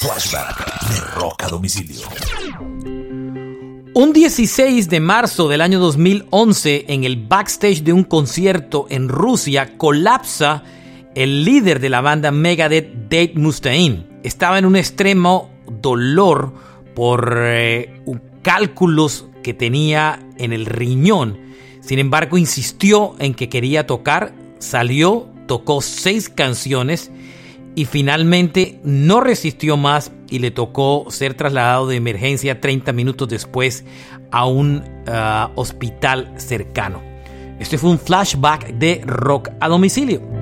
Flashback de Rock a Domicilio. Un 16 de marzo del año 2011, en el backstage de un concierto en Rusia, colapsa el líder de la banda Megadeth, Dave Mustaine. Estaba en un extremo dolor por eh, cálculos que tenía en el riñón. Sin embargo, insistió en que quería tocar, salió, tocó seis canciones y finalmente no resistió más y le tocó ser trasladado de emergencia 30 minutos después a un ah, hospital cercano. Este fue un flashback de rock a domicilio.